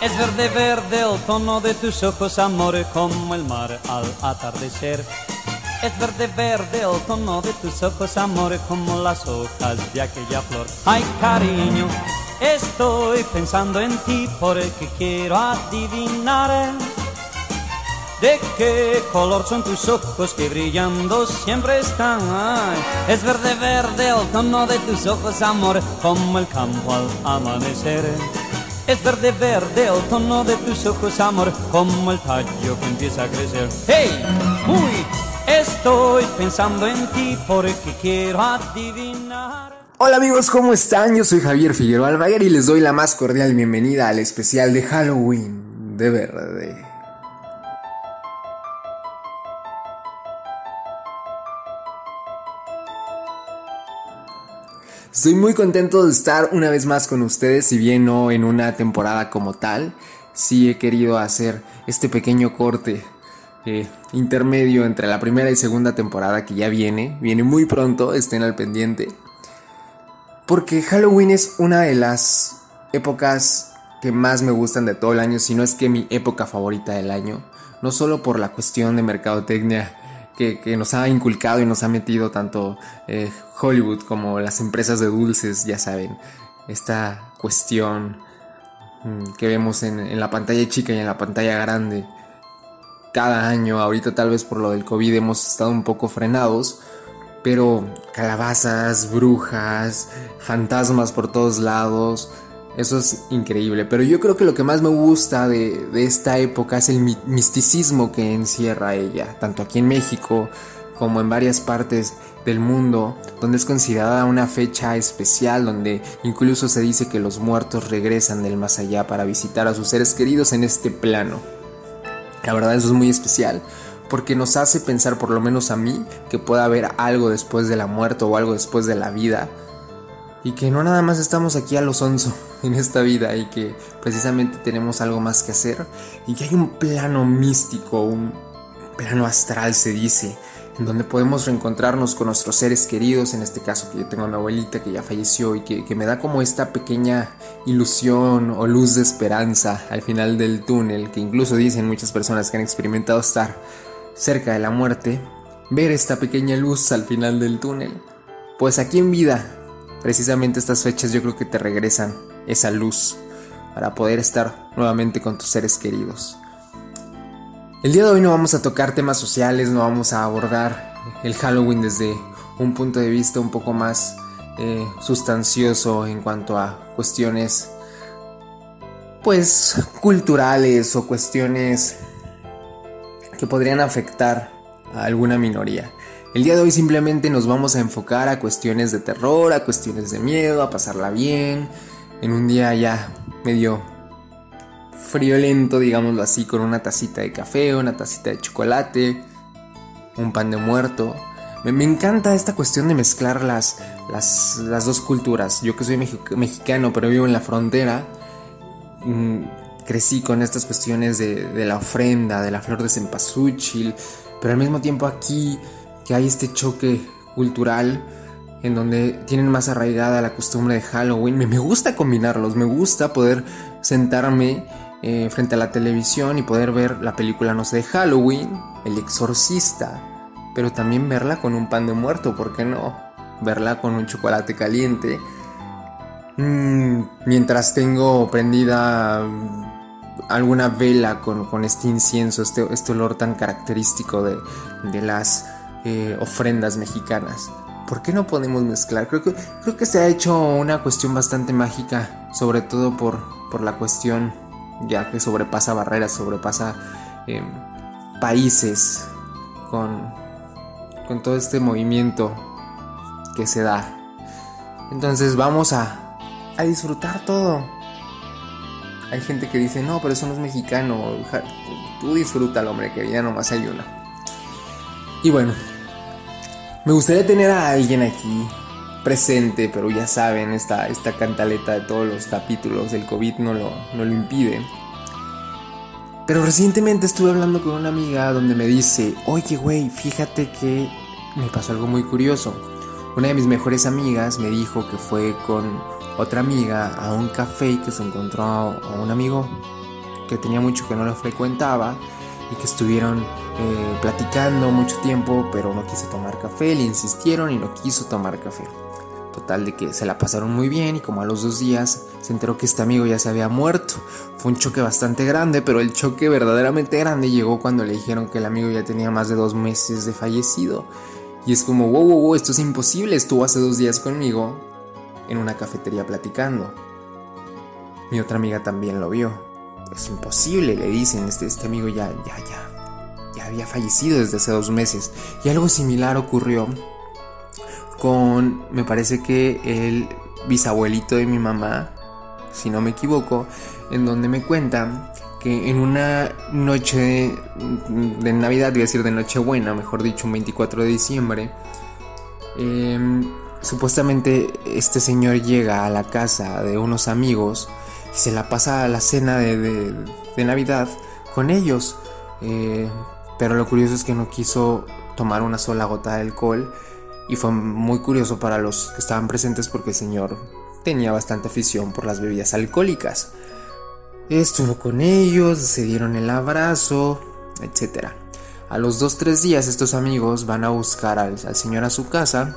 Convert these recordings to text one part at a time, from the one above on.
Es verde, verde el tono de tus ojos, amor, como el mar al atardecer. Es verde, verde el tono de tus ojos, amor, como las hojas de aquella flor. Ay, cariño, estoy pensando en ti porque quiero adivinar. ¿De qué color son tus ojos que brillando siempre están? Es verde, verde el tono de tus ojos, amor, como el campo al amanecer. Es verde, verde el tono de tus ojos, amor, como el tallo que empieza a crecer. ¡Hey! Uy, estoy pensando en ti porque quiero adivinar. Hola amigos, ¿cómo están? Yo soy Javier Figueroa Almaguer y les doy la más cordial bienvenida al especial de Halloween de verde. Estoy muy contento de estar una vez más con ustedes, si bien no en una temporada como tal, sí he querido hacer este pequeño corte eh, intermedio entre la primera y segunda temporada que ya viene, viene muy pronto, estén al pendiente, porque Halloween es una de las épocas que más me gustan de todo el año, si no es que mi época favorita del año, no solo por la cuestión de mercadotecnia que, nos ha inculcado y nos ha metido tanto eh, Hollywood como las empresas de dulces, ya saben, esta cuestión mm, que vemos en, la pantalla chica y en la pantalla grande cada año, ahorita tal vez por lo del COVID hemos estado un poco frenados, pero calabazas, brujas, fantasmas por todos lados, eso es increíble. Pero yo creo que lo que más me gusta de, esta época es el misticismo que encierra ella, tanto aquí en México como en varias partes del mundo, donde es considerada una fecha especial, donde incluso se dice que los muertos regresan del más allá para visitar a sus seres queridos en este plano. La verdad eso es muy especial, porque nos hace pensar, por lo menos a mí, que pueda haber algo después de la muerte o algo después de la vida, y que no nada más estamos aquí a los onzo en esta vida y que precisamente tenemos algo más que hacer y que hay un plano místico, un plano astral se dice, en donde podemos reencontrarnos con nuestros seres queridos, en este caso que yo tengo a mi abuelita que ya falleció y que, que me da como esta pequeña ilusión o luz de esperanza al final del túnel, que incluso dicen muchas personas que han experimentado estar cerca de la muerte, ver esta pequeña luz al final del túnel. Pues aquí en vida Precisamente estas fechas yo creo que te regresan esa luz para poder estar nuevamente con tus seres queridos. El día de hoy no vamos a tocar temas sociales, no vamos a abordar el Halloween desde un punto de vista un poco más eh, sustancioso en cuanto a cuestiones pues culturales o cuestiones que podrían afectar a alguna minoría. El día de hoy simplemente nos vamos a enfocar a cuestiones de terror, a cuestiones de miedo, a pasarla bien, en un día ya medio friolento, digámoslo así, con una tacita de café, una tacita de chocolate, un pan de muerto. Me, encanta esta cuestión de mezclar las, las, dos culturas. Yo que soy mexicano, pero vivo en la frontera, mm, crecí con estas cuestiones de, de la ofrenda, de la flor de cempasúchil, pero al mismo tiempo aquí que hay este choque cultural en donde tienen más arraigada la costumbre de Halloween. Me, gusta combinarlos, me gusta poder sentarme eh, frente a la televisión y poder ver la película, no sé, de Halloween, El Exorcista, pero también verla con un pan de muerto, ¿por qué no? Verla con un chocolate caliente. Mm, mientras tengo prendida alguna vela con, este incienso, este, este, olor tan característico de, de las eh, ofrendas mexicanas. ¿Por qué no podemos mezclar? Creo que, se ha hecho una cuestión bastante mágica, sobre todo por, por la cuestión ya que sobrepasa barreras, sobrepasa em, países con, con todo este movimiento que se da. Entonces vamos a, a disfrutar todo. Hay gente que dice, no, pero eso no es mexicano. Tú disfrútalo, hombre, que ya nomás hay una. Y bueno, me gustaría tener a alguien aquí presente, pero ya saben, esta, esta cantaleta de todos los capítulos del COVID no lo, no lo impide. Pero recientemente estuve hablando con una amiga donde me dice, oye güey, fíjate que me pasó algo muy curioso. Una de mis mejores amigas me dijo que fue con otra amiga a un café y que se encontró a un amigo que tenía mucho que no lo frecuentaba y que estuvieron eh, platicando mucho tiempo, pero no quiso tomar café, le insistieron y no quiso tomar café. Total de que se la pasaron muy bien y como a los dos días se enteró que este amigo ya se había muerto. Fue un choque bastante grande, pero el choque verdaderamente grande llegó cuando le dijeron que el amigo ya tenía más de dos meses de fallecido. Y es como, wow, wow, wow, esto es imposible, estuvo hace dos días conmigo en una cafetería platicando. Mi otra amiga también lo vio. Es imposible, le dicen, este, este amigo ya, ya, ya, ya había fallecido desde hace dos meses. Y algo similar ocurrió con, me parece que el bisabuelito de mi mamá, si no me equivoco, en donde me cuentan que en una noche de, Navidad, voy a decir de Nochebuena, mejor dicho, un 24 de diciembre, em, supuestamente este señor llega a la casa de unos amigos se la pasa a la cena de, Navidad con ellos. Eh, pero lo curioso es que no quiso tomar una sola gota de alcohol y fue muy curioso para los que estaban presentes porque el señor tenía bastante afición por las bebidas alcohólicas. Estuvo con ellos, se dieron el abrazo, etc. A los 2-3 días estos amigos van a buscar al, señor a su casa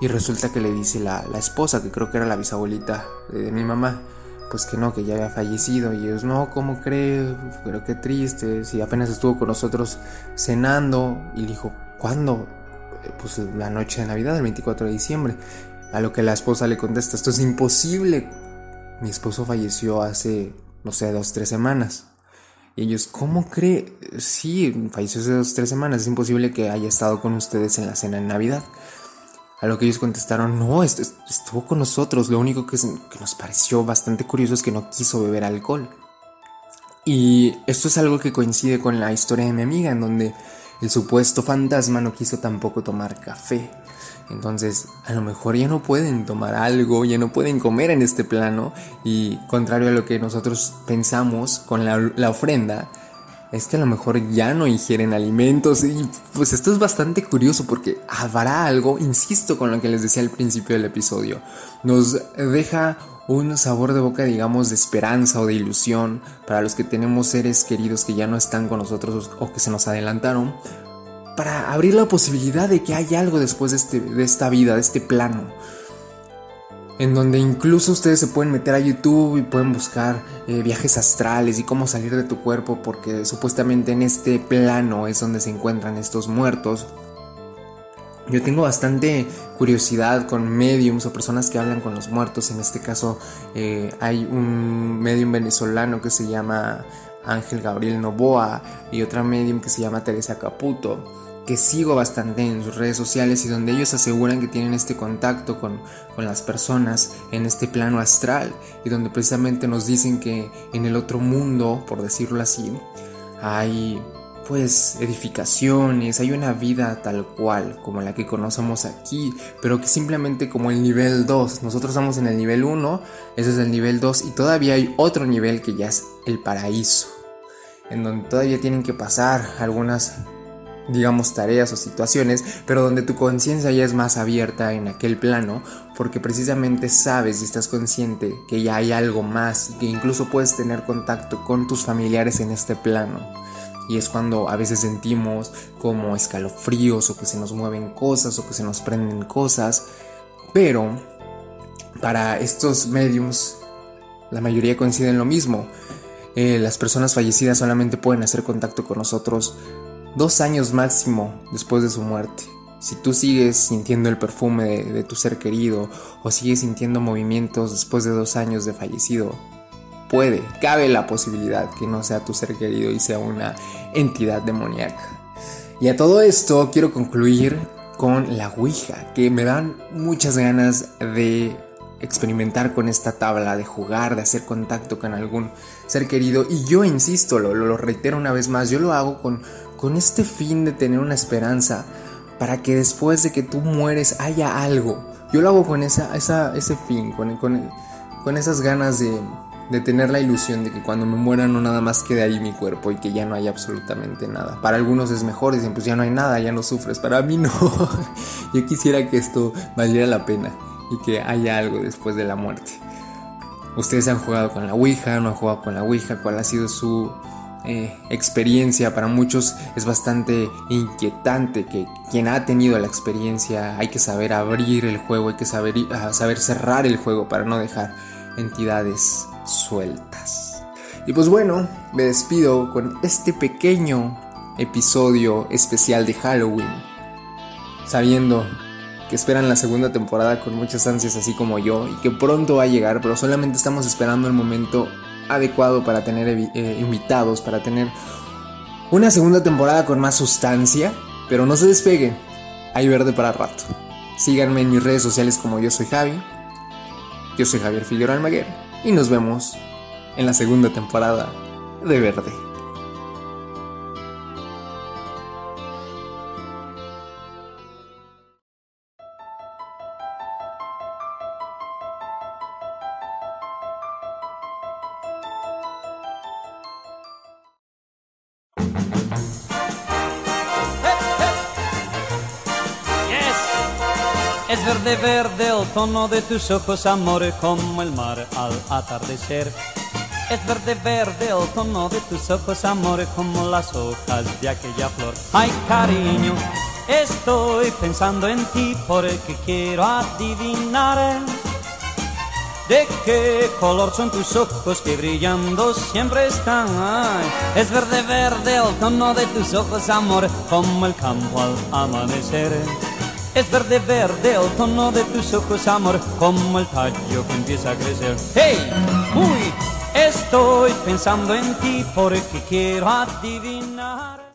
y resulta que le dice la, esposa, que creo que era la bisabuelita de, mi mamá, pues que no, que ya había fallecido. Y ellos, no, ¿cómo cree? Pero qué triste, si apenas estuvo con nosotros cenando. Y le dijo, ¿cuándo? pues la noche de Navidad, el 24 de diciembre. A lo que la esposa le contesta, esto es imposible. Mi esposo falleció hace, no sé, dos, tres semanas. Y ellos, ¿cómo cree? Sí, falleció hace dos, tres semanas. Es imposible que haya estado con ustedes en la cena de Navidad. A lo que ellos contestaron, no, estuvo con nosotros. Lo único que, nos pareció bastante curioso es que no quiso beber alcohol. Y esto es algo que coincide con la historia de mi amiga, en donde el supuesto fantasma no quiso tampoco tomar café. Entonces, a lo mejor ya no pueden tomar algo, ya no pueden comer en este plano. Y contrario a lo que nosotros pensamos con la, ofrenda, es que a lo mejor ya no ingieren alimentos. Y pues esto es bastante curioso porque habrá algo, insisto con lo que les decía al principio del episodio, nos deja un sabor de boca, digamos, de esperanza o de ilusión para los que tenemos seres queridos que ya no están con nosotros o que se nos adelantaron, para abrir la posibilidad de que hay algo después de, este, de esta vida, de este plano. En donde incluso ustedes se pueden meter a YouTube y pueden buscar eh, viajes astrales y cómo salir de tu cuerpo, porque supuestamente en este plano es donde se encuentran estos muertos yo tengo bastante curiosidad con mediums o personas que hablan con los muertos. En este caso eh, hay un medium venezolano que se llama Ángel Gabriel Novoa y otra medium que se llama Teresa Caputo que sigo bastante en sus redes sociales y donde ellos aseguran que tienen este contacto con, con, las personas en este plano astral y donde precisamente nos dicen que en el otro mundo, por decirlo así, hay pues edificaciones, hay una vida tal cual como la que conocemos aquí, pero que simplemente como el nivel 2, nosotros estamos en el nivel 1, ese es el nivel 2 y todavía hay otro nivel que ya es el paraíso, en donde todavía tienen que pasar algunas digamos tareas o situaciones, pero donde tu conciencia ya es más abierta en aquel plano, porque precisamente sabes y estás consciente que ya hay algo más que incluso puedes tener contacto con tus familiares en este plano y es cuando a veces sentimos como escalofríos o que se nos mueven cosas o que se nos prenden cosas. Pero para estos mediums la mayoría coinciden lo mismo. Eh, las personas fallecidas solamente pueden hacer contacto con nosotros dos años máximo después de su muerte. Si tú sigues sintiendo el perfume de, tu ser querido o sigues sintiendo movimientos después de dos años de fallecido, puede, cabe la posibilidad que no sea tu ser querido y sea una entidad demoníaca. Y a todo esto quiero concluir con la Ouija, que me dan muchas ganas de experimentar con esta tabla, de jugar, de hacer contacto con algún ser querido. Y yo insisto, lo, lo reitero una vez más, yo lo hago con, con este fin de tener una esperanza para que después de que tú mueres haya algo. Yo lo hago con esa, esa ese fin, con, con, con esas ganas de, de tener la ilusión de que cuando me muera no nada más quede ahí mi cuerpo y que ya no hay absolutamente nada. Para algunos es mejor, dicen pues ya no hay nada, ya no sufres. Para mí no. Yo quisiera que esto valiera la pena y que haya algo después de la muerte. Ustedes han jugado con la Ouija, no han jugado con la Ouija, cuál ha sido su eh, experiencia. Para muchos es bastante inquietante que quien ha tenido la experiencia hay que saber abrir el juego, hay que saber, ah, saber cerrar el juego para no dejar entidades sueltas. Y pues bueno, me despido con este pequeño episodio especial de Halloween, sabiendo que esperan la segunda temporada con muchas ansias así como yo y que pronto va a llegar, pero solamente estamos esperando el momento adecuado para tener eh, invitados, para tener una segunda temporada con más sustancia, pero no se despeguen, hay verde para rato. Síganme en mis redes sociales como yo soy Javi, yo soy Javier Figueroa Almaguer y nos vemos en la segunda temporada de Verde. Es verde, verde el tono de tus ojos, amor, como el mar al atardecer. Es verde, verde el tono de tus ojos, amor, como las hojas de aquella flor. Ay, cariño, estoy pensando en ti porque quiero adivinar. ¿De qué color son tus ojos que brillando siempre están? es verde, verde el tono de tus ojos, amor, como el campo al amanecer. Es verde, verde el tono de tus ojos, amor, como el tallo que empieza a crecer. ¡Hey! Muy, estoy pensando en ti porque quiero adivinar.